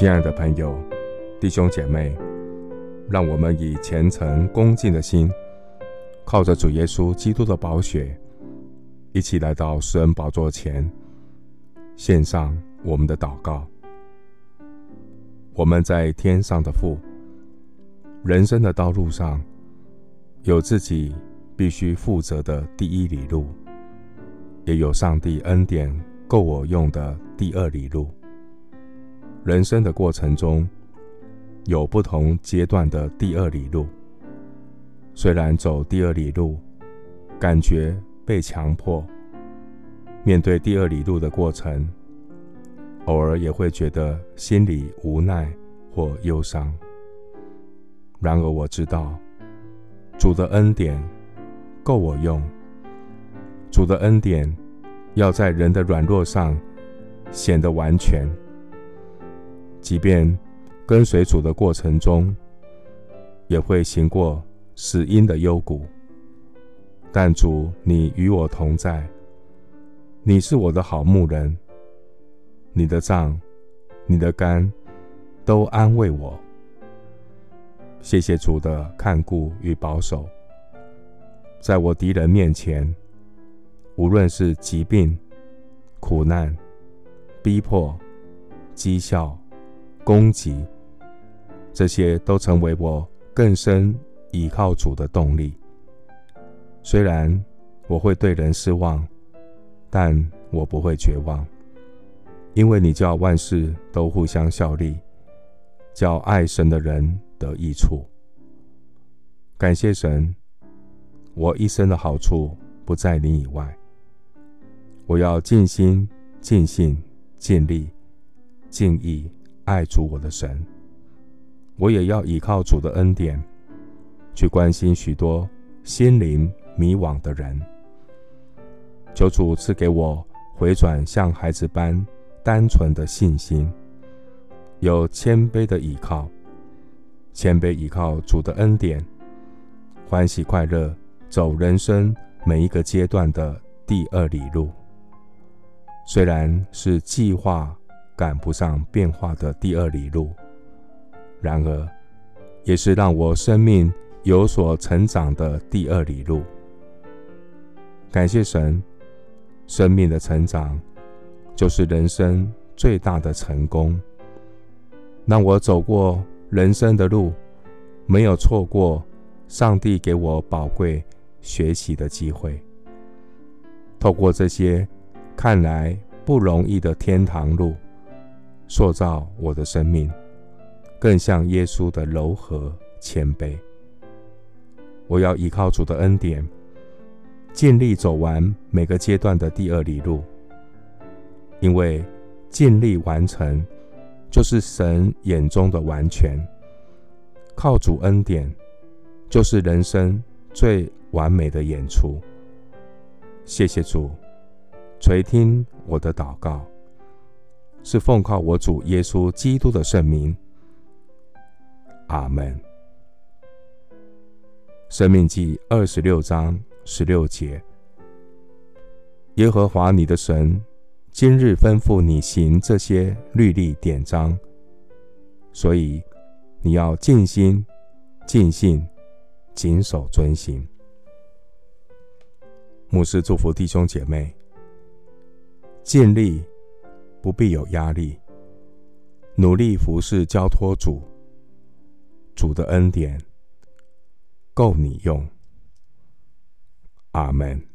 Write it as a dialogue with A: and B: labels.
A: 亲爱的朋友、弟兄姐妹，让我们以虔诚恭敬的心，靠着主耶稣基督的宝血，一起来到施恩宝座前，献上我们的祷告。我们在天上的父，人生的道路上，有自己必须负责的第一里路，也有上帝恩典够我用的第二里路。人生的过程中，有不同阶段的第二里路。虽然走第二里路，感觉被强迫，面对第二里路的过程，偶尔也会觉得心里无奈或忧伤。然而我知道，主的恩典够我用。主的恩典要在人的软弱上显得完全。即便跟随主的过程中，也会行过死荫的幽谷，但主，你与我同在，你是我的好牧人，你的杖、你的肝都安慰我。谢谢主的看顾与保守，在我敌人面前，无论是疾病、苦难、逼迫、讥笑。攻击，这些都成为我更深倚靠主的动力。虽然我会对人失望，但我不会绝望，因为你叫万事都互相效力，叫爱神的人得益处。感谢神，我一生的好处不在你以外。我要尽心、尽性、尽力、尽意。爱主我的神，我也要依靠主的恩典，去关心许多心灵迷惘的人。求主赐给我回转像孩子般单纯的信心，有谦卑的倚靠，谦卑倚靠主的恩典，欢喜快乐走人生每一个阶段的第二里路。虽然是计划。赶不上变化的第二里路，然而也是让我生命有所成长的第二里路。感谢神，生命的成长就是人生最大的成功。让我走过人生的路，没有错过上帝给我宝贵学习的机会。透过这些看来不容易的天堂路。塑造我的生命，更像耶稣的柔和谦卑。我要依靠主的恩典，尽力走完每个阶段的第二里路，因为尽力完成，就是神眼中的完全。靠主恩典，就是人生最完美的演出。谢谢主，垂听我的祷告。是奉靠我主耶稣基督的圣名，阿门。生命记二十六章十六节：耶和华你的神今日吩咐你行这些律例典章，所以你要尽心、尽性、谨守遵行。牧师祝福弟兄姐妹，尽力。不必有压力，努力服侍，交托主，主的恩典够你用。阿门。